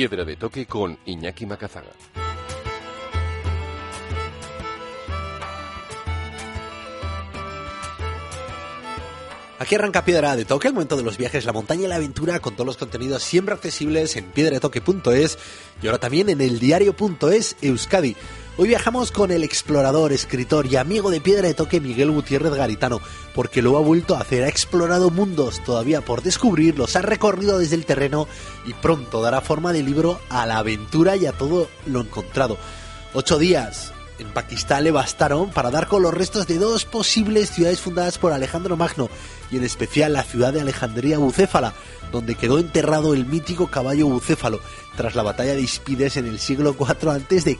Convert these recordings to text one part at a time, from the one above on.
Piedra de toque con Iñaki Macazaga. Aquí arranca Piedra de Toque, el momento de los viajes, la montaña y la aventura, con todos los contenidos siempre accesibles en piedradetoque.es y ahora también en el diario.es Euskadi. Hoy viajamos con el explorador, escritor y amigo de Piedra de Toque Miguel Gutiérrez Garitano, porque lo ha vuelto a hacer, ha explorado mundos todavía por descubrir, los ha recorrido desde el terreno y pronto dará forma de libro a la aventura y a todo lo encontrado. Ocho días, en Pakistán le bastaron para dar con los restos de dos posibles ciudades fundadas por Alejandro Magno, y en especial la ciudad de Alejandría Bucéfala, donde quedó enterrado el mítico caballo bucéfalo tras la batalla de Ispides en el siglo IV a.C.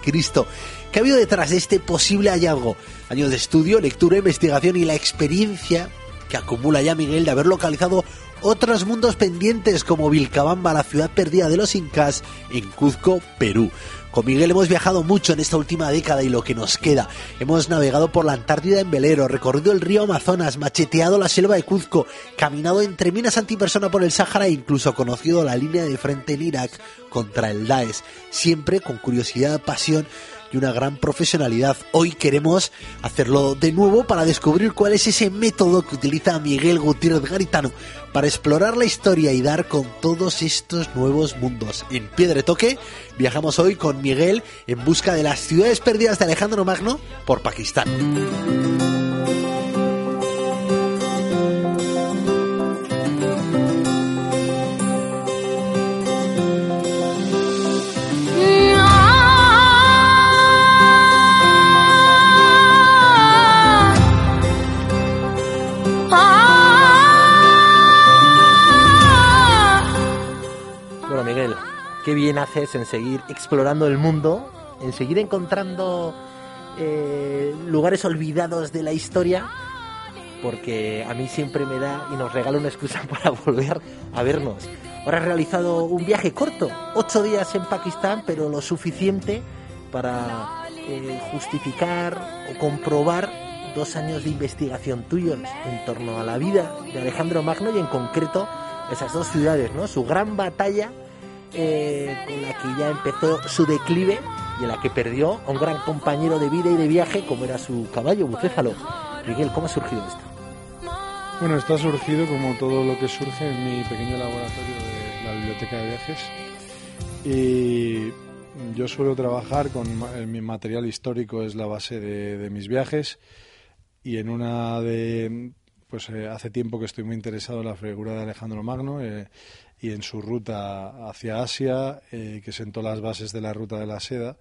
¿Qué ha habido detrás de este posible hallazgo? Años de estudio, lectura, investigación y la experiencia que acumula ya Miguel de haber localizado otros mundos pendientes como Vilcabamba, la ciudad perdida de los incas, en Cuzco, Perú. Con Miguel hemos viajado mucho en esta última década y lo que nos queda. Hemos navegado por la Antártida en velero, recorrido el río Amazonas, macheteado la selva de Cuzco, caminado entre minas antipersona por el Sáhara e incluso conocido la línea de frente en Irak contra el Daesh. Siempre con curiosidad, pasión y una gran profesionalidad. Hoy queremos hacerlo de nuevo para descubrir cuál es ese método que utiliza Miguel Gutiérrez Garitano para explorar la historia y dar con todos estos nuevos mundos. En Piedre Toque viajamos hoy con Miguel en busca de las ciudades perdidas de Alejandro Magno por Pakistán. Qué bien haces en seguir explorando el mundo, en seguir encontrando eh, lugares olvidados de la historia, porque a mí siempre me da y nos regala una excusa para volver a vernos. Ahora has realizado un viaje corto, ocho días en Pakistán, pero lo suficiente para eh, justificar o comprobar dos años de investigación tuyos en torno a la vida de Alejandro Magno y en concreto esas dos ciudades, ¿no? Su gran batalla eh, con la que ya empezó su declive y en la que perdió a un gran compañero de vida y de viaje como era su caballo Bucéfalo. Miguel, ¿cómo ha surgido esto? Bueno, esto ha surgido como todo lo que surge en mi pequeño laboratorio de la biblioteca de viajes. Y yo suelo trabajar con mi material histórico, es la base de, mis viajes. Y en una de. Pues eh, hace tiempo que estoy muy interesado en la figura de Alejandro Magno. Eh, y en su ruta hacia Asia, eh, que sentó las bases de la ruta de la seda,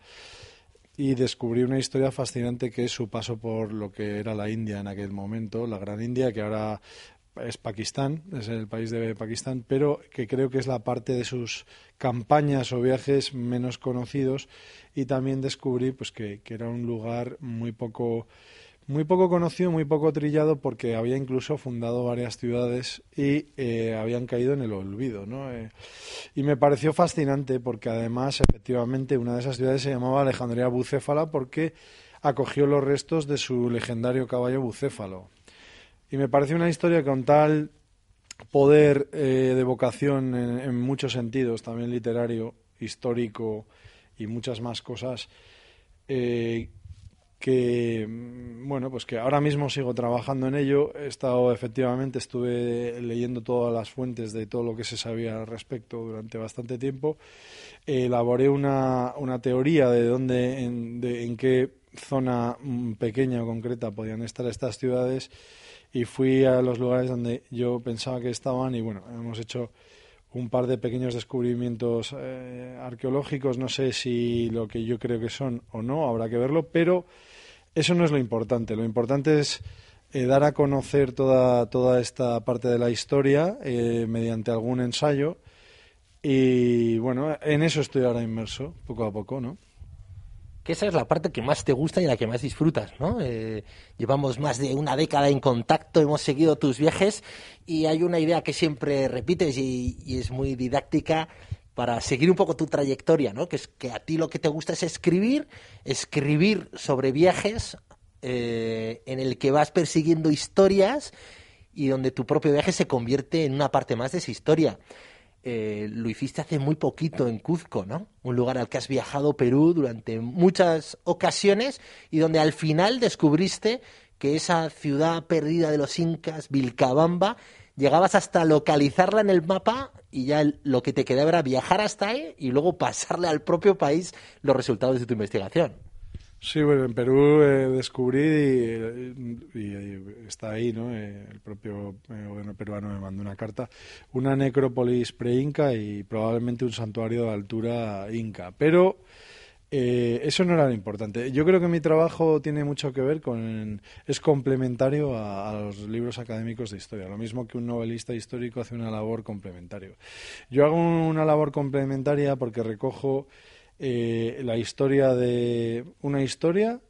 y descubrí una historia fascinante que es su paso por lo que era la India en aquel momento, la Gran India, que ahora es Pakistán, es el país de Pakistán, pero que creo que es la parte de sus campañas o viajes menos conocidos y también descubrí pues que, que era un lugar muy poco muy poco conocido, muy poco trillado, porque había incluso fundado varias ciudades y eh, habían caído en el olvido. ¿no? Eh, y me pareció fascinante porque además, efectivamente, una de esas ciudades se llamaba Alejandría Bucéfala porque acogió los restos de su legendario caballo bucéfalo. Y me pareció una historia con tal poder eh, de vocación en, muchos sentidos, también literario, histórico y muchas más cosas, que mm, bueno pues que ahora mismo sigo trabajando en ello. He estado efectivamente estuve leyendo todas las fuentes de todo lo que se sabía al respecto durante bastante tiempo. Elaboré una, una teoría de dónde en, de, en qué zona mm, pequeña o concreta podían estar estas ciudades y fui a los lugares donde yo pensaba que estaban y bueno hemos hecho un par de pequeños descubrimientos eh, arqueológicos, no sé si lo que yo creo que son o no, habrá que verlo, pero eso no es lo importante. Lo importante es eh, dar a conocer toda, toda esta parte de la historia eh, mediante algún ensayo. Y bueno, en eso estoy ahora inmerso, poco a poco, ¿no? Que esa es la parte que más te gusta y la que más disfrutas, ¿no? Eh, llevamos más de una década en contacto, hemos seguido tus viajes y hay una idea que siempre repites y, y es muy didáctica para seguir un poco tu trayectoria, ¿no? Que es que a ti lo que te gusta es escribir, escribir sobre viajes eh, en el que vas persiguiendo historias y donde tu propio viaje se convierte en una parte más de esa historia. Eh, lo hiciste hace muy poquito en Cuzco, ¿no? Un lugar al que has viajado Perú durante muchas ocasiones y donde al final descubriste que esa ciudad perdida de los incas, Vilcabamba, llegabas hasta localizarla en el mapa y ya lo que te quedaba era viajar hasta ahí y luego pasarle al propio país los resultados de tu investigación. Sí, bueno, en Perú eh, descubrí y, está ahí, ¿no? Eh, el propio eh, gobierno peruano me mandó una carta, una necrópolis pre-inca y probablemente un santuario de altura inca. Pero eso no era lo importante. Yo creo que mi trabajo tiene mucho que ver con. es complementario a, los libros académicos de historia. Lo mismo que un novelista histórico hace una labor complementaria. Yo hago una labor complementaria porque recojo eh, la historia de una historia,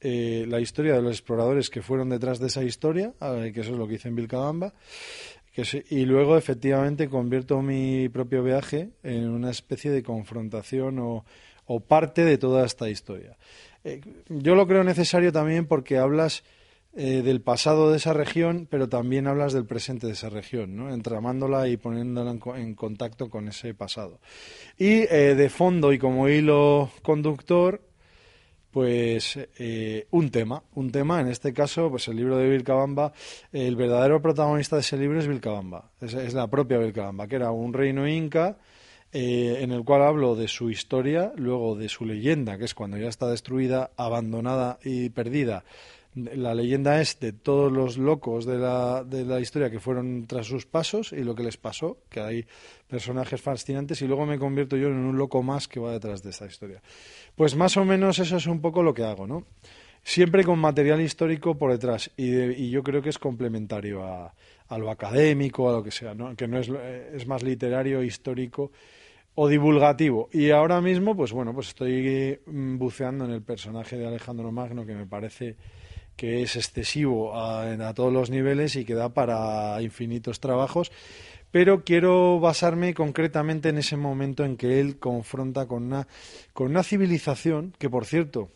eh, la historia de los exploradores que fueron detrás de esa historia, que eso es lo que hice en Vilcabamba, y luego efectivamente convierto mi propio viaje en una especie de confrontación o, o parte de toda esta historia. Eh, yo lo creo necesario también porque hablas eh, del pasado de esa región, pero también hablas del presente de esa región, entramándola y poniéndola en, contacto con ese pasado. Y eh, de fondo y como hilo conductor, pues un tema, un tema, en este caso, pues el libro de Vilcabamba, el verdadero protagonista de ese libro es Vilcabamba, es la propia Vilcabamba, que era un reino inca, en el cual hablo de su historia, luego de su leyenda, que es cuando ya está destruida, abandonada y perdida la leyenda es de todos los locos de la, de la historia que fueron tras sus pasos y lo que les pasó, que hay personajes fascinantes y luego me convierto yo en un loco más que va detrás de esta historia. Pues más o menos eso es un poco lo que hago, ¿no? Siempre con material histórico por detrás y, yo creo que es complementario a, lo académico, a lo que sea, ¿no? Que no es, es más literario, histórico o divulgativo. Y ahora mismo, pues bueno, pues estoy mm, buceando en el personaje de Alejandro Magno que me parece que es excesivo a, todos los niveles y que da para infinitos trabajos pero quiero basarme concretamente en ese momento en que él confronta con una, con una civilización que, por cierto,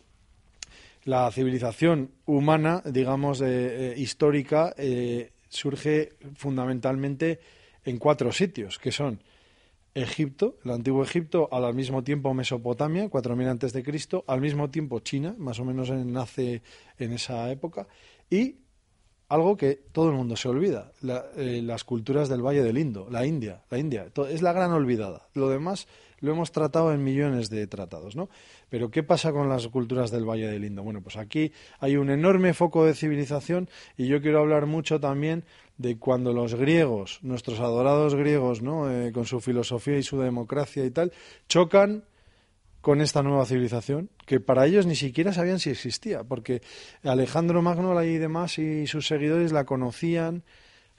la civilización humana, digamos, eh, histórica, eh, surge fundamentalmente en cuatro sitios, que son Egipto, el antiguo Egipto, al mismo tiempo Mesopotamia, 4000 antes de Cristo, al mismo tiempo China, más o menos nace en esa época, y algo que todo el mundo se olvida, eh, las culturas del Valle del Indo, la India, la India, es la gran olvidada. Lo demás lo hemos tratado en millones de tratados, ¿no? Pero ¿qué pasa con las culturas del Valle del Indo? Bueno, pues aquí hay un enorme foco de civilización y yo quiero hablar mucho también de cuando los griegos, nuestros adorados griegos, ¿no? Eh, con su filosofía y su democracia y tal, chocan con esta nueva civilización, que para ellos ni siquiera sabían si existía, porque Alejandro Magno y demás y sus seguidores la conocían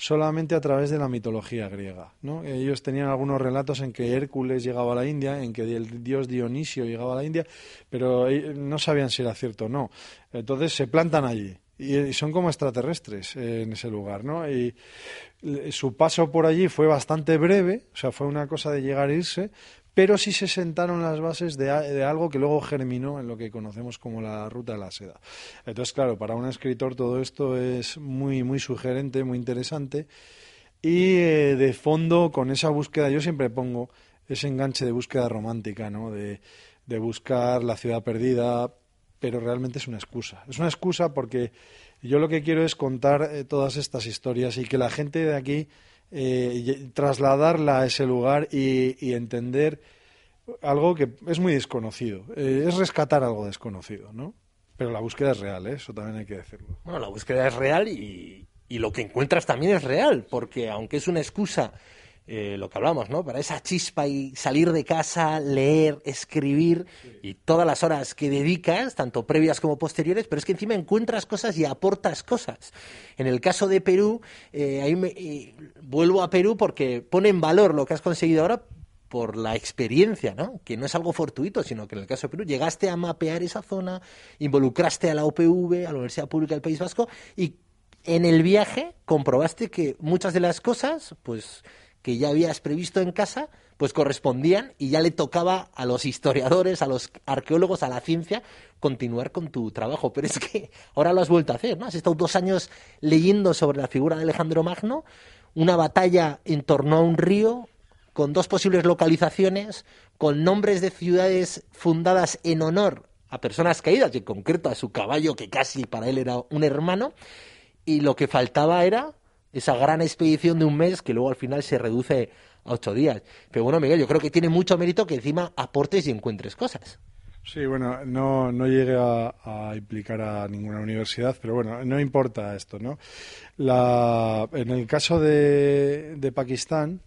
solamente a través de la mitología griega. ¿no? Ellos tenían algunos relatos en que Hércules llegaba a la India, en que el dios Dionisio llegaba a la India, pero eh, no sabían si era cierto o no. Entonces se plantan allí y son como extraterrestres en ese lugar, ¿no? Y su paso por allí fue bastante breve, o sea, fue una cosa de llegar e irse, pero sí se sentaron las bases de, de, algo que luego germinó en lo que conocemos como la ruta de la seda. Entonces, claro, para un escritor todo esto es muy, muy sugerente, muy interesante. Y eh, de fondo, con esa búsqueda, yo siempre pongo ese enganche de búsqueda romántica, ¿no? De, de buscar la ciudad perdida, pero realmente es una excusa. Es una excusa porque yo lo que quiero es contar eh, todas estas historias y que la gente de aquí eh, trasladarla a ese lugar y, entender algo que es muy desconocido. Eh, es rescatar algo desconocido, ¿no? Pero la búsqueda es real, ¿eh? eso también hay que decirlo. Bueno, la búsqueda es real y, y lo que encuentras también es real, porque aunque es una excusa eh, lo que hablamos, ¿no? Para esa chispa y salir de casa, leer, escribir y todas las horas que dedicas, tanto previas como posteriores, pero es que encima encuentras cosas y aportas cosas. En el caso de Perú, eh, eh, vuelvo a Perú porque pone en valor lo que has conseguido ahora por la experiencia, ¿no? Que no es algo fortuito, sino que en el caso de Perú llegaste a mapear esa zona, involucraste a la UPV, a la Universidad Pública del País Vasco y en el viaje comprobaste que muchas de las cosas, pues que ya habías previsto en casa, pues correspondían y ya le tocaba a los historiadores, a los arqueólogos, a la ciencia, continuar con tu trabajo. Pero es que ahora lo has vuelto a hacer, ¿no? Has estado dos años leyendo sobre la figura de Alejandro Magno, una batalla en torno a un río, con dos posibles localizaciones, con nombres de ciudades fundadas en honor a personas caídas, y en concreto a su caballo, que casi para él era un hermano, y lo que faltaba era esa gran expedición de un mes que luego al final se reduce a ocho días. Pero bueno, Miguel, yo creo que tiene mucho mérito que encima aportes y encuentres cosas. Sí, bueno, no, no llegué a, implicar a ninguna universidad, pero bueno, no importa esto, ¿no? La, en el caso de, de Pakistán,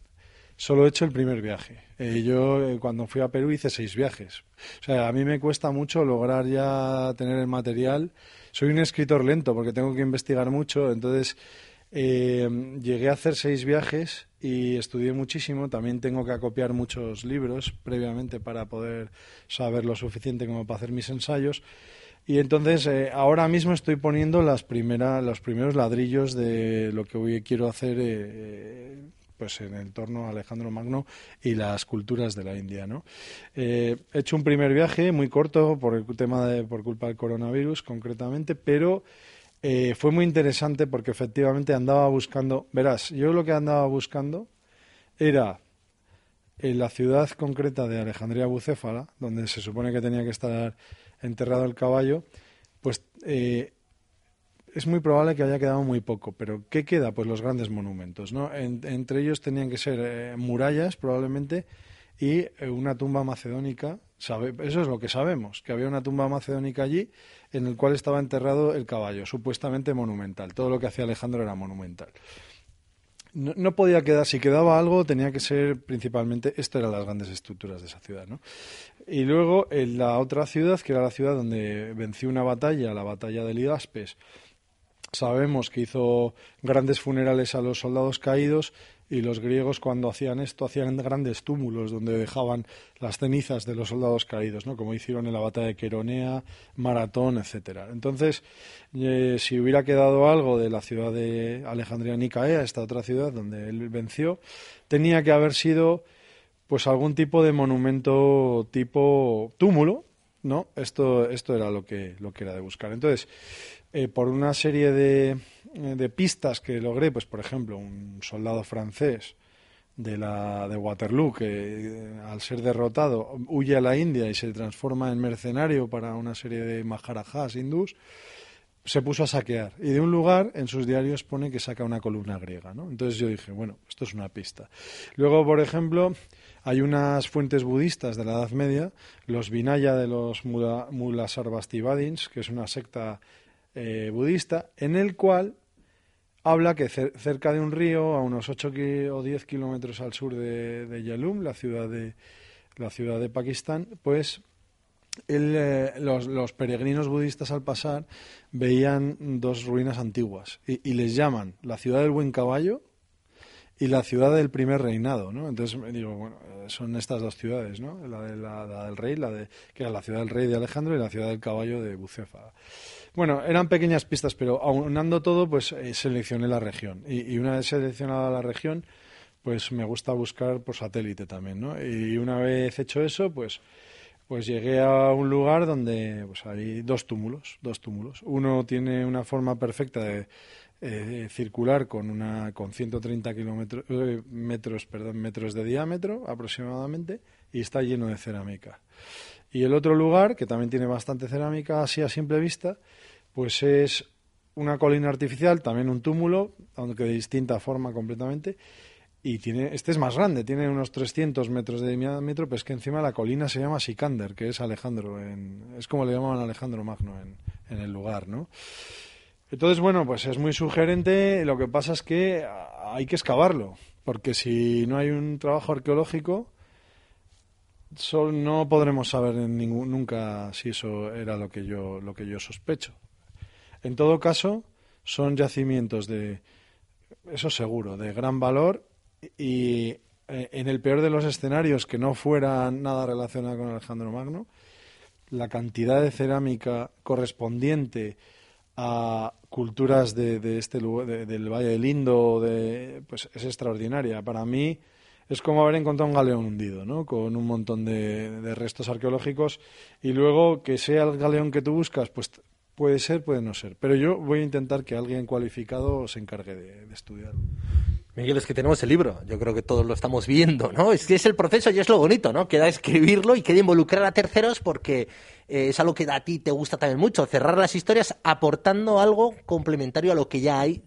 solo he hecho el primer viaje. Eh, yo eh, cuando fui a Perú hice seis viajes. O sea, a mí me cuesta mucho lograr ya tener el material. Soy un escritor lento porque tengo que investigar mucho, entonces eh, llegué a hacer seis viajes y estudié muchísimo. También tengo que acopiar muchos libros previamente para poder saber lo suficiente como para hacer mis ensayos. Y entonces eh, ahora mismo estoy poniendo las primeras, los primeros ladrillos de lo que hoy quiero hacer eh, pues en el torno a Alejandro Magno y las culturas de la India. ¿no? he hecho un primer viaje muy corto por el tema de, por culpa del coronavirus concretamente, pero eh, fue muy interesante porque efectivamente andaba buscando, verás, yo lo que andaba buscando era en la ciudad concreta de Alejandría Bucéfala, donde se supone que tenía que estar enterrado el caballo, pues eh, es muy probable que haya quedado muy poco. Pero ¿qué queda? Pues los grandes monumentos, ¿no? entre ellos tenían que ser eh, murallas, probablemente, y una tumba macedónica. eso es lo que sabemos, que había una tumba macedónica allí en el cual estaba enterrado el caballo, supuestamente monumental. Todo lo que hacía Alejandro era monumental. No, podía quedar, si quedaba algo, tenía que ser principalmente, esto eran las grandes estructuras de esa ciudad, ¿no? Y luego en la otra ciudad, que era la ciudad donde venció una batalla, la batalla de Ligaspes, sabemos que hizo grandes funerales a los soldados caídos y los griegos cuando hacían esto hacían grandes túmulos donde dejaban las cenizas de los soldados caídos, ¿no? como hicieron en la batalla de Queronea, Maratón, etcétera. Entonces, eh, si hubiera quedado algo de la ciudad de Alejandría Nicaea, esta otra ciudad donde él venció, tenía que haber sido pues algún tipo de monumento tipo túmulo, ¿no? Esto, esto era lo que, lo que era de buscar. Entonces, eh, por una serie de, eh, de, pistas que logré, pues por ejemplo, un soldado francés de, la, de Waterloo que eh, al ser derrotado huye a la India y se transforma en mercenario para una serie de maharajas hindús, se puso a saquear. Y de un lugar en sus diarios pone que saca una columna griega. ¿no? Entonces yo dije, bueno, esto es una pista. Luego, por ejemplo, hay unas fuentes budistas de la Edad Media, los Vinaya de los Mulasarvastivadins, que es una secta eh, budista, en el cual habla que cerca de un río, a unos 8 o 10 kilómetros al sur de, de, Yalum, la ciudad de, la ciudad de Pakistán, pues eh, los, peregrinos budistas al pasar veían dos ruinas antiguas y, les llaman la ciudad del buen caballo y la ciudad del primer reinado, ¿no? Entonces digo, bueno, eh, son estas dos ciudades, ¿no? La, de, la, del rey, la de que era la ciudad del rey de Alejandro y la ciudad del caballo de Bucefa. Bueno, eran pequeñas pistas, pero aunando todo, pues eh, seleccioné la región. Y, una vez seleccionada la región, pues me gusta buscar por satélite también, ¿no? Y una vez hecho eso, pues pues llegué a un lugar donde pues hay dos túmulos, dos túmulos. Uno tiene una forma perfecta de eh, circular con una con 130 kilómetros eh, metros, perdón, metros de diámetro aproximadamente y está lleno de cerámica. Y el otro lugar, que también tiene bastante cerámica así a simple vista, pues es una colina artificial, también un túmulo, aunque de distinta forma completamente, y tiene, este es más grande, tiene unos 300 metros de diámetro, pero es que encima la colina se llama Sikander, que es Alejandro, es como le llamaban Alejandro Magno en, en el lugar, ¿no? Entonces, bueno, pues es muy sugerente, lo que pasa es que hay que excavarlo porque si no hay un trabajo arqueológico, no podremos saber en nunca si eso era lo que yo lo que yo sospecho. En todo caso, son yacimientos de eso seguro, de gran valor y eh, en el peor de los escenarios que no fuera nada relacionado con Alejandro Magno, la cantidad de cerámica correspondiente a culturas de, de este lugar, de- del Valle del Indo, de, pues es extraordinaria. Para mí es como haber encontrado un galeón hundido, ¿no? Con un montón de, restos arqueológicos y luego que sea el galeón que tú buscas, pues puede ser, puede no ser. Pero yo voy a intentar que alguien cualificado se encargue de, de estudiarlo. Miguel, es que tenemos el libro, yo creo que todos lo estamos viendo, ¿no? Es que es el proceso y es lo bonito, ¿no? Queda escribirlo y queda involucrar a terceros porque eh, es algo que a ti te gusta también mucho, cerrar las historias aportando algo complementario a lo que ya hay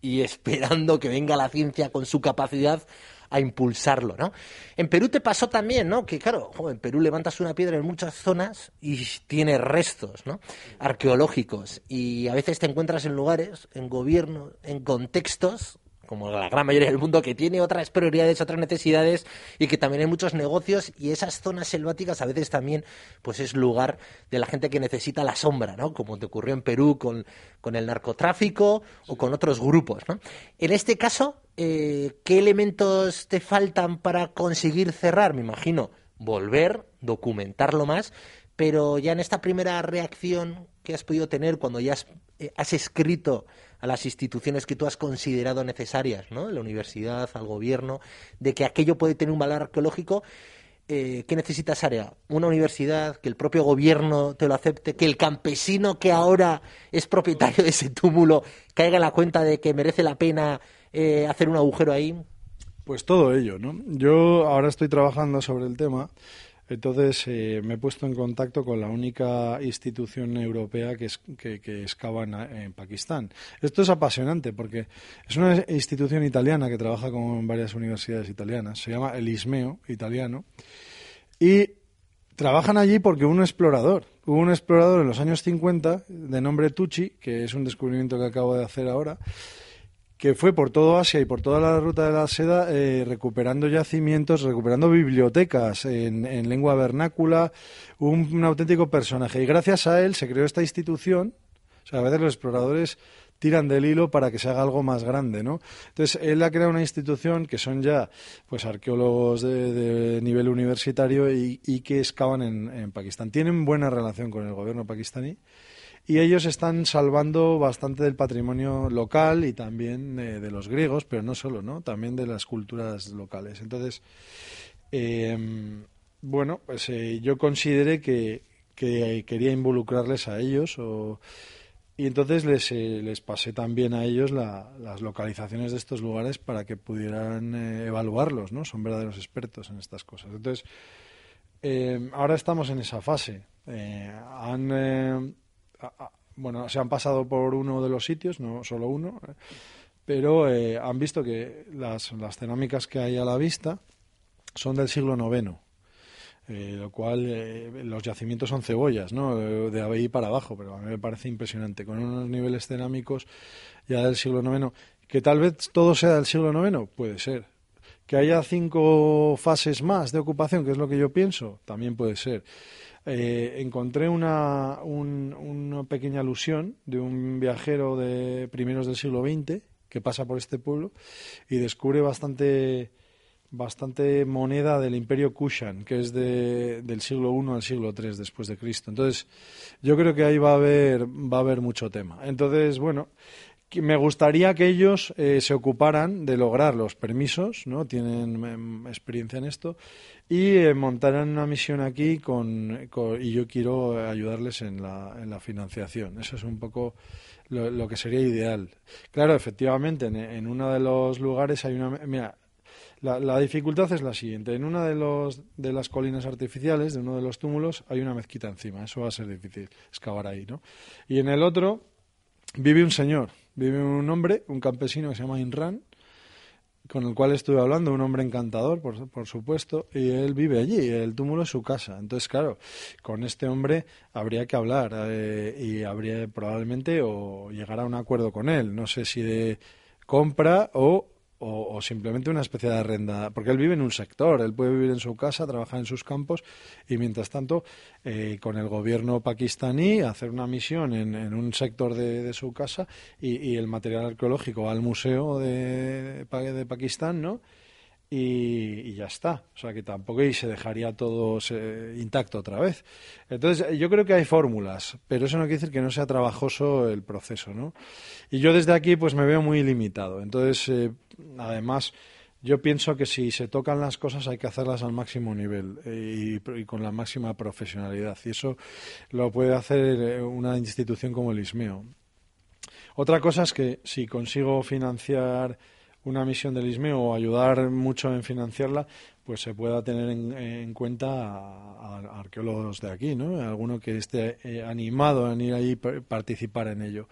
y esperando que venga la ciencia con su capacidad a impulsarlo, ¿no? En Perú te pasó también, ¿no? Que claro, en Perú levantas una piedra en muchas zonas y tiene restos, ¿no? Arqueológicos y a veces te encuentras en lugares, en gobiernos, en contextos como la gran mayoría del mundo, que tiene otras prioridades, otras necesidades y que también hay muchos negocios y esas zonas selváticas a veces también pues es lugar de la gente que necesita la sombra, ¿no? Como te ocurrió en Perú con, con el narcotráfico o con otros grupos, ¿no? En este caso, eh, ¿qué elementos te faltan para conseguir cerrar? Me imagino, volver, documentarlo más, pero ya en esta primera reacción que has podido tener cuando ya has, eh, has escrito a las instituciones que tú has considerado necesarias, ¿no? La universidad, al gobierno, de que aquello puede tener un valor arqueológico. Eh, ¿Qué necesitas, Área? Una universidad, que el propio gobierno te lo acepte, que el campesino que ahora es propietario de ese túmulo caiga en la cuenta de que merece la pena eh, hacer un agujero ahí. Pues todo ello, ¿no? Yo ahora estoy trabajando sobre el tema, entonces eh, me he puesto en contacto con la única institución europea que, es, que, que excava en, Pakistán. Esto es apasionante porque es una institución italiana que trabaja con varias universidades italianas, se llama el ISMEO italiano, y trabajan allí porque un explorador, hubo un explorador en los años 50 de nombre Tucci, que es un descubrimiento que acabo de hacer ahora, que fue por todo Asia y por toda la ruta de la seda eh, recuperando yacimientos, recuperando bibliotecas en, en lengua vernácula, un, un, auténtico personaje. Y gracias a él se creó esta institución. O sea, a veces los exploradores tiran del hilo para que se haga algo más grande, ¿no? Entonces, él ha creado una institución que son ya, pues, arqueólogos de, de nivel universitario y, y que excavan en, en Pakistán. Tienen buena relación con el gobierno pakistaní y ellos están salvando bastante del patrimonio local y también de los griegos, pero no solo, ¿no? También de las culturas locales. Entonces, eh, bueno, pues eh, yo consideré que, que, quería involucrarles a ellos y entonces les, eh, les pasé también a ellos la, las localizaciones de estos lugares para que pudieran eh, evaluarlos, ¿no? Son verdaderos expertos en estas cosas. Entonces, eh, ahora estamos en esa fase. Eh, han bueno, se han pasado por uno de los sitios, no solo uno, pero eh, han visto que las, las, cerámicas que hay a la vista son del siglo IX, eh, lo cual eh, los yacimientos son cebollas, ¿no? De, ahí para abajo, pero a mí me parece impresionante, con unos niveles cerámicos ya del siglo IX, que tal vez todo sea del siglo IX, puede ser. Que haya cinco fases más de ocupación, que es lo que yo pienso, también puede ser eh, encontré una, un, una pequeña alusión de un viajero de primeros del siglo XX que pasa por este pueblo y descubre bastante bastante moneda del imperio Kushan, que es de, del siglo I al siglo III después de Cristo. Entonces, yo creo que ahí va a haber, va a haber mucho tema. Entonces, bueno, me gustaría que ellos eh, se ocuparan de lograr los permisos, ¿no? Tienen eh, experiencia en esto y eh, montaran una misión aquí con, y yo quiero ayudarles en la, en la financiación. Eso es un poco lo, lo que sería ideal. Claro, efectivamente, en, en, uno de los lugares hay una mira, la, la, dificultad es la siguiente. En una de, los, de las colinas artificiales, de uno de los túmulos, hay una mezquita encima. Eso va a ser difícil excavar ahí, ¿no? Y en el otro vive un señor, vive un hombre, un campesino que se llama Inran, con el cual estuve hablando, un hombre encantador, por, por, supuesto, y él vive allí, el túmulo es su casa. Entonces, claro, con este hombre habría que hablar eh, y habría probablemente o llegar a un acuerdo con él. No sé si de compra o o, o simplemente una especie de arrenda, porque él vive en un sector, él puede vivir en su casa, trabajar en sus campos y mientras tanto eh, con el gobierno pakistaní hacer una misión en, en un sector de, de su casa y, y el material arqueológico al museo de, de Pakistán, ¿no? Y, ya está. O sea que tampoco y se dejaría todo se- intacto otra vez. Entonces, yo creo que hay fórmulas, pero eso no quiere decir que no sea trabajoso el proceso, ¿no? Y yo desde aquí pues me veo muy limitado. Entonces, eh, además, yo pienso que si se tocan las cosas hay que hacerlas al máximo nivel eh, y, y con la máxima profesionalidad. Y eso lo puede hacer eh, una institución como el ISMEO. Otra cosa es que si consigo financiar una misión del ISME o ayudar mucho en financiarla, pues se pueda tener en, en cuenta a, arqueólogos de aquí, ¿no? Alguno que esté eh, animado en ir ahí y par- participar en ello.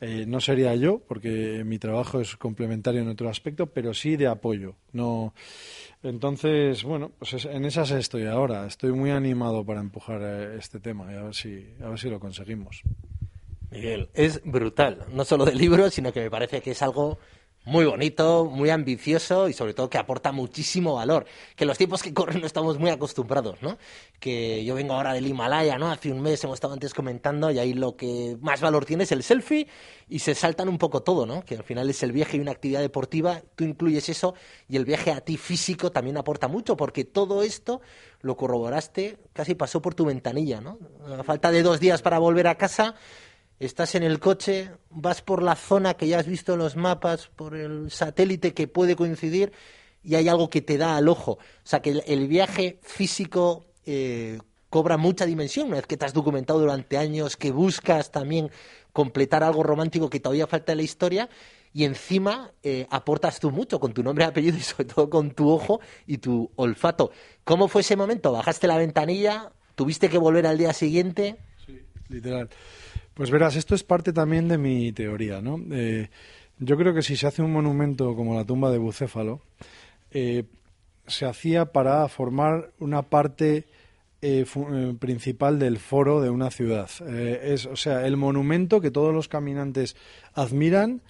Eh, no sería yo, porque mi trabajo es complementario en otro aspecto, pero sí de apoyo. No, entonces, bueno, pues es- en esas estoy ahora. Estoy muy animado para empujar eh, este tema y a ver si, a ver si lo conseguimos. Miguel, es brutal. No solo del libro, sino que me parece que es algo muy bonito, muy ambicioso y sobre todo que aporta muchísimo valor. Que los tiempos que corren no estamos muy acostumbrados, ¿no? Que yo vengo ahora del Himalaya, ¿no? Hace un mes hemos estado antes comentando y ahí lo que más valor tiene es el selfie y se saltan un poco todo, ¿no? Que al final es el viaje y una actividad deportiva, tú incluyes eso y el viaje a ti físico también aporta mucho porque todo esto lo corroboraste, casi pasó por tu ventanilla, ¿no? Falta de dos días para volver a casa, estás en el coche, vas por la zona que ya has visto en los mapas, por el satélite que puede coincidir y hay algo que te da al ojo. O sea que el, viaje físico eh, cobra mucha dimensión una vez que te has documentado durante años, que buscas también completar algo romántico que todavía falta en la historia y encima eh, aportas tú mucho con tu nombre y apellido y sobre todo con tu ojo y tu olfato. ¿Cómo fue ese momento? ¿Bajaste la ventanilla? ¿Tuviste que volver al día siguiente? Literal. Pues verás, esto es parte también de mi teoría, ¿no? Eh, yo creo que si se hace un monumento como la tumba de Bucéfalo, eh, se hacía para formar una parte eh, principal del foro de una ciudad. Es, o sea, el monumento que todos los caminantes admiran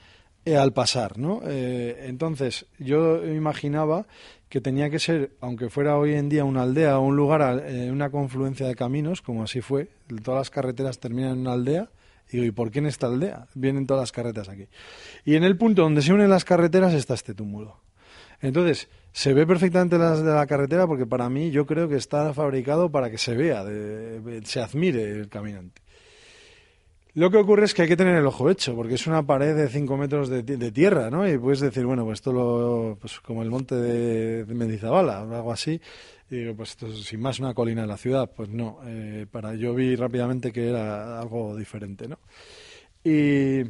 eh, al pasar, ¿no? Eh, entonces, yo imaginaba que tenía que ser, aunque fuera hoy en día una aldea o un lugar, eh, una confluencia de caminos, como así fue, todas las carreteras terminan en una aldea, y digo, ¿y por qué en esta aldea? Vienen todas las carreteras aquí. Y en el punto donde se unen las carreteras está este túmulo. Entonces, se ve perfectamente las de la carretera porque para mí yo creo que está fabricado para que se vea, de- se admire el caminante. Lo que ocurre es que hay que tener el ojo hecho, porque es una pared de 5 metros de, de tierra, ¿no? Y puedes decir, bueno, pues esto lo, pues como el monte de, de Mendizabala, o algo así. Y digo, pues esto es sin más una colina de la ciudad. Pues no, eh, para, yo vi rápidamente que era algo diferente, ¿no? Y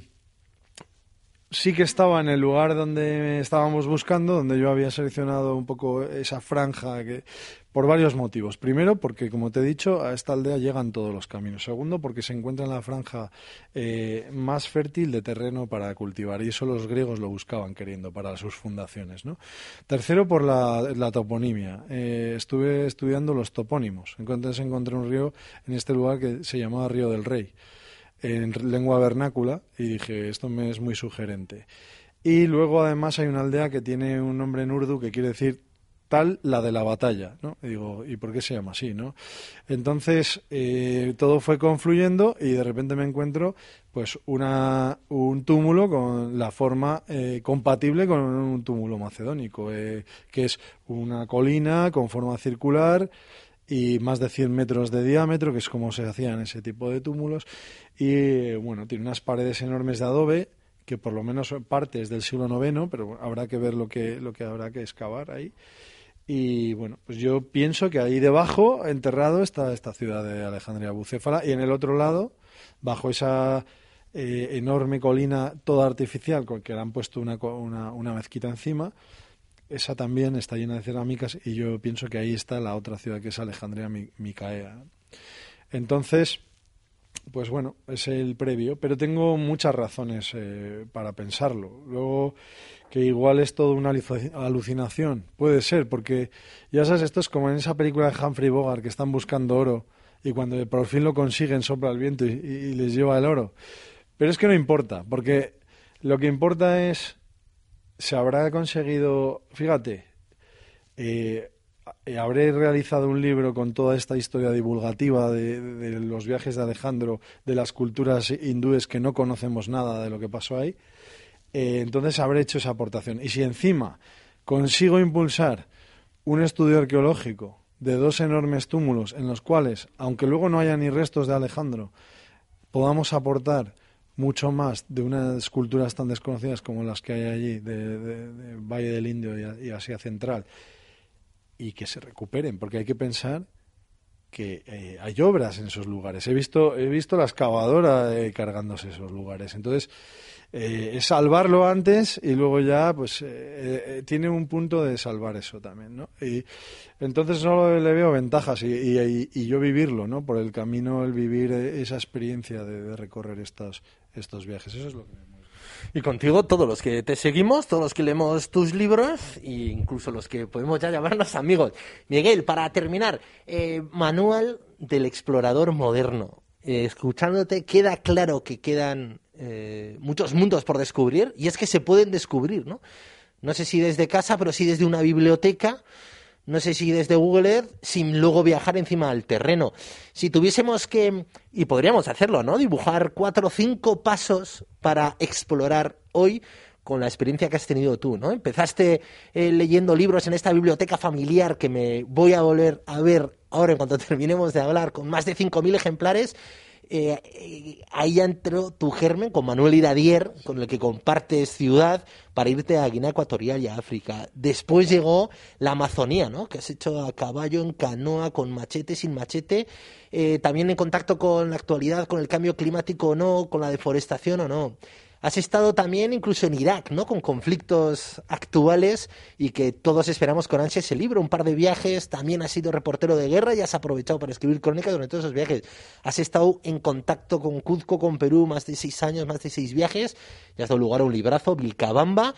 sí que estaba en el lugar donde estábamos buscando, donde yo había seleccionado un poco esa franja que por varios motivos. Primero, porque como te he dicho, a esta aldea llegan todos los caminos. Segundo, porque se encuentra en la franja eh, más fértil de terreno para cultivar y eso los griegos lo buscaban queriendo para sus fundaciones. ¿no? Tercero, por la, toponimia. Eh, estuve estudiando los topónimos. Entonces encontré un río en este lugar que se llamaba Río del Rey en lengua vernácula y dije, esto me es muy sugerente. Y luego además hay una aldea que tiene un nombre en urdu que quiere decir tal la de la batalla, ¿no? Digo, ¿y por qué se llama así, no? Entonces, eh, todo fue confluyendo y de repente me encuentro pues una, un túmulo con la forma eh, compatible con un túmulo macedónico, eh, que es una colina con forma circular y más de 100 metros de diámetro, que es como se hacían ese tipo de túmulos, y bueno, tiene unas paredes enormes de adobe, que por lo menos son partes del siglo IX, pero habrá que ver lo que, lo que habrá que excavar ahí. Y bueno, pues yo pienso que ahí debajo, enterrado, está esta ciudad de Alejandría Bucéfala, y en el otro lado, bajo esa eh, enorme colina toda artificial, con que le han puesto una, una, una mezquita encima, esa también está llena de cerámicas y yo pienso que ahí está la otra ciudad que es Alejandría Mi- Micaea. Entonces, pues bueno, es el previo, pero tengo muchas razones eh, para pensarlo. Luego, que igual es todo una aluci- alucinación, puede ser, porque ya sabes, esto es como en esa película de Humphrey Bogart que están buscando oro y cuando por fin lo consiguen sopla el viento y, y les lleva el oro. Pero es que no importa, porque lo que importa es se habrá conseguido, fíjate, eh, eh, habré realizado un libro con toda esta historia divulgativa de, de, los viajes de Alejandro, de las culturas hindúes que no conocemos nada de lo que pasó ahí. Eh, entonces habré hecho esa aportación. Y si encima consigo impulsar un estudio arqueológico de dos enormes túmulos en los cuales, aunque luego no haya ni restos de Alejandro, podamos aportar mucho más de unas culturas tan desconocidas como las que hay allí, de, Valle del Indio y, y Asia Central, y que se recuperen, porque hay que pensar que eh, hay obras en esos lugares. He visto, he visto la excavadora eh, cargándose esos lugares. Entonces, eh, es salvarlo antes y luego ya, pues, eh, eh, tiene un punto de salvar eso también, ¿no? Y entonces solo le veo ventajas y, y, yo vivirlo, ¿no? Por el camino, el vivir esa experiencia de, de recorrer estos, estos viajes. Eso es lo que me y contigo todos los que te seguimos, todos los que leemos tus libros e incluso los que podemos ya llamarnos amigos. Miguel, para terminar, eh, Manual del Explorador Moderno. Eh, escuchándote queda claro que quedan eh, muchos mundos por descubrir y es que se pueden descubrir, ¿no? No sé si desde casa, pero sí desde una biblioteca no sé si desde Google Earth, sin luego viajar encima del terreno. Si tuviésemos que, y podríamos hacerlo, ¿no? Dibujar cuatro o cinco pasos para explorar hoy con la experiencia que has tenido tú, ¿no? Empezaste eh, leyendo libros en esta biblioteca familiar que me voy a volver a ver ahora en cuanto terminemos de hablar, con más de 5.000 ejemplares, eh, eh, ahí ya entró tu germen con Manuel Iradier, con el que compartes ciudad, para irte a Guinea Ecuatorial y a África. Después llegó la Amazonía, ¿no? Que has hecho a caballo, en canoa, con machete, sin machete. También en contacto con la actualidad, con el cambio climático o no, con la deforestación o no. Has estado también incluso en Irak, ¿no? Con conflictos actuales y que todos esperamos con ansia ese libro. Un par de viajes, también has sido reportero de guerra y has aprovechado para escribir crónicas durante todos esos viajes. Has estado en contacto con Cuzco, con Perú, más de seis años, más de seis viajes. Y has dado lugar a un librazo, Vilcabamba,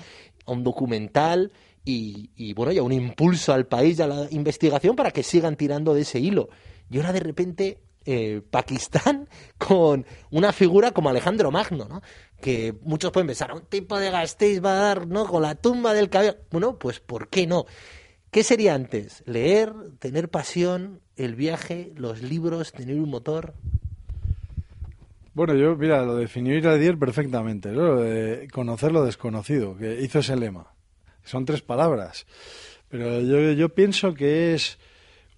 a un documental y, bueno, y a un impulso al país y a la investigación para que sigan tirando de ese hilo. Y ahora de repente eh, Pakistán con una figura como Alejandro Magno, ¿no? Que muchos pueden pensar, un tipo de Gasteiz va a dar, ¿no? Con la tumba del cabello. Bueno, pues ¿por qué no? ¿Qué sería antes? ¿Leer, tener pasión, el viaje, los libros, tener un motor? Bueno, yo, mira, lo definió Iradier perfectamente, ¿no? Lo de conocer lo desconocido, que hizo ese lema. Son tres palabras. Pero yo, yo pienso que es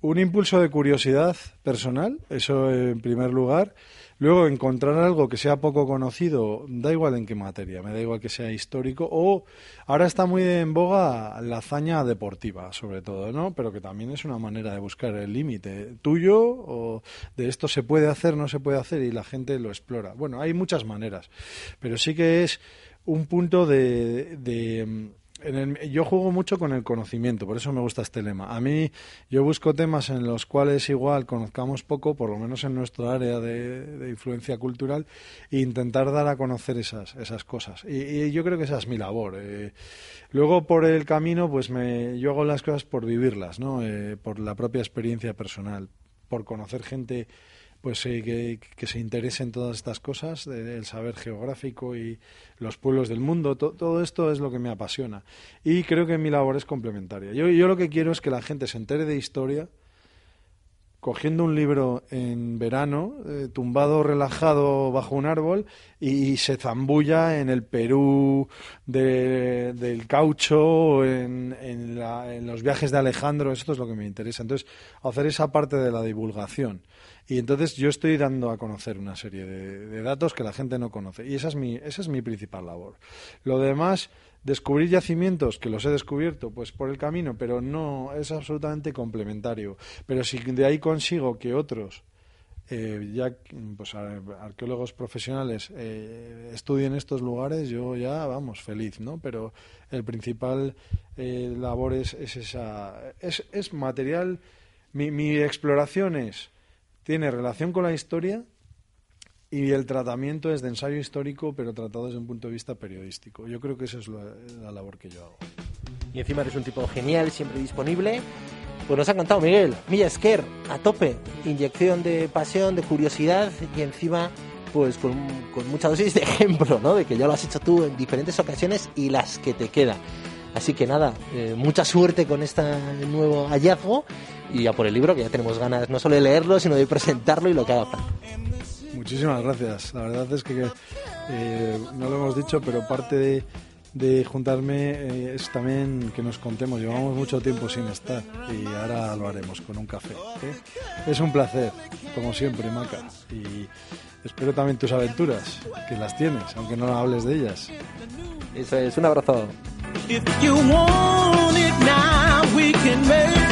un impulso de curiosidad personal, eso en primer lugar. Luego, encontrar algo que sea poco conocido, da igual en qué materia, me da igual que sea histórico. O ahora está muy en boga la hazaña deportiva, sobre todo, ¿no? Pero que también es una manera de buscar el límite tuyo o de esto se puede hacer, no se puede hacer y la gente lo explora. Bueno, hay muchas maneras, pero sí que es un punto de, de en el, yo juego mucho con el conocimiento, por eso me gusta este lema. A mí, yo busco temas en los cuales igual conozcamos poco, por lo menos en nuestro área de, influencia cultural, e intentar dar a conocer esas, esas cosas. Y, y yo creo que esa es mi labor. Eh, luego, por el camino, pues me, yo hago las cosas por vivirlas, ¿no? Eh, por la propia experiencia personal, por conocer gente pues eh, que, que, se interese en todas estas cosas, el saber geográfico y los pueblos del mundo, to, todo esto es lo que me apasiona. Y creo que mi labor es complementaria. Yo, yo lo que quiero es que la gente se entere de historia, cogiendo un libro en verano, eh, tumbado, relajado bajo un árbol, y, se zambulla en el Perú de, del caucho, en, en, la, en los viajes de Alejandro, esto es lo que me interesa. Entonces, hacer esa parte de la divulgación. Y entonces yo estoy dando a conocer una serie de, de, datos que la gente no conoce. Y esa es, mi, esa es mi principal labor. Lo demás, descubrir yacimientos, que los he descubierto pues por el camino, pero no es absolutamente complementario. Pero si de ahí consigo que otros, eh, ya pues arqueólogos profesionales, eh, estudien estos lugares, yo ya, vamos, feliz, ¿no? Pero el principal eh, labor es, es esa... Es, es material... Mi, mi exploración es tiene relación con la historia y el tratamiento es de ensayo histórico, pero tratado desde un punto de vista periodístico. Yo creo que esa es la, la labor que yo hago. Y encima eres un tipo genial, siempre disponible. Pues nos ha encantado, Miguel. Milla Esquer, a tope. Inyección de pasión, de curiosidad y encima pues con, con mucha dosis de ejemplo, ¿no? De que ya lo has hecho tú en diferentes ocasiones y las que te quedan. Así que nada, eh, mucha suerte con este nuevo hallazgo y ya por el libro, que ya tenemos ganas no solo de leerlo, sino de presentarlo y lo que haga falta. Muchísimas gracias. La verdad es que eh, no lo hemos dicho, pero parte de, de juntarme eh, es también que nos contemos. Llevamos mucho tiempo sin estar y ahora lo haremos con un café. ¿eh? Es un placer, como siempre, Maca. Y espero también tus aventuras, que las tienes, aunque no hables de ellas. Eso es, un abrazo. If you want it now, we can make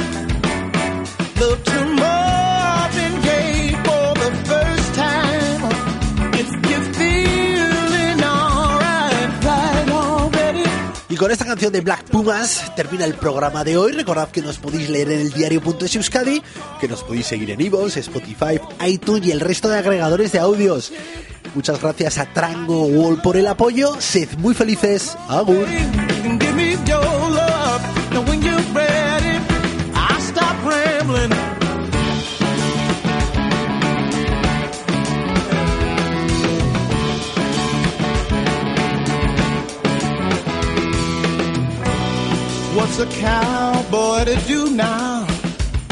con esta canción de Black Pumas termina el programa de hoy. Recordad que nos podéis leer en el diario.es que nos podéis seguir en iVoox, Spotify, iTunes y el resto de agregadores de audios. Muchas gracias a Trango Wall por el apoyo. Sed muy felices. Agur. A cowboy to do now?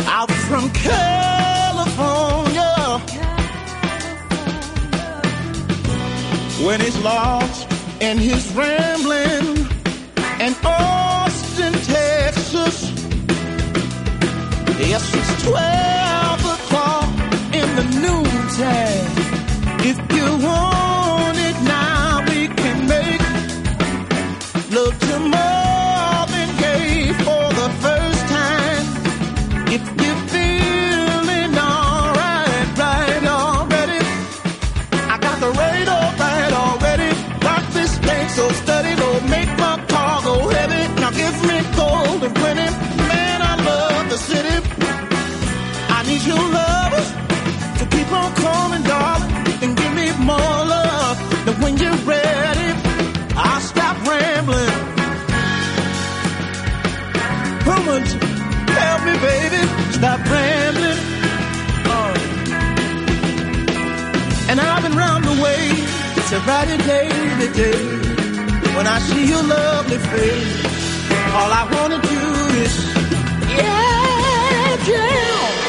Out from California. When he's lost in his rambling and Austin, Texas. Yes, it's 12 o'clock in the noontime. If you want to bright and day to day. When I see your lovely face, all I wanna do is, yeah, yeah.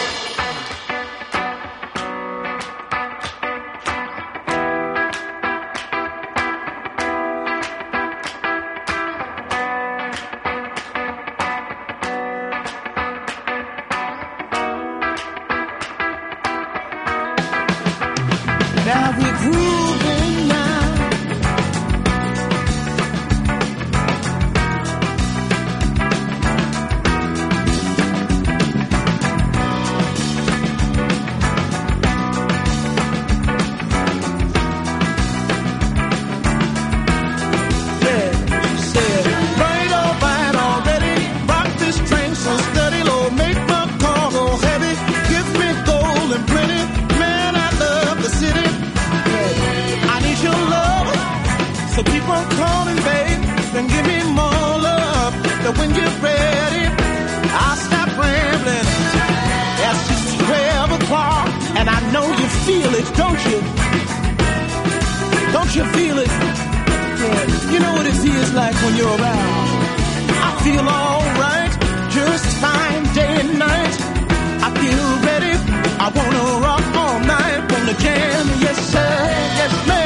you feel it. Yeah. You know what it feels like when you're around. I feel alright, just fine day and night. I feel ready. I wanna rock all night wanna jam. Yes, sir. Yes, ma'am.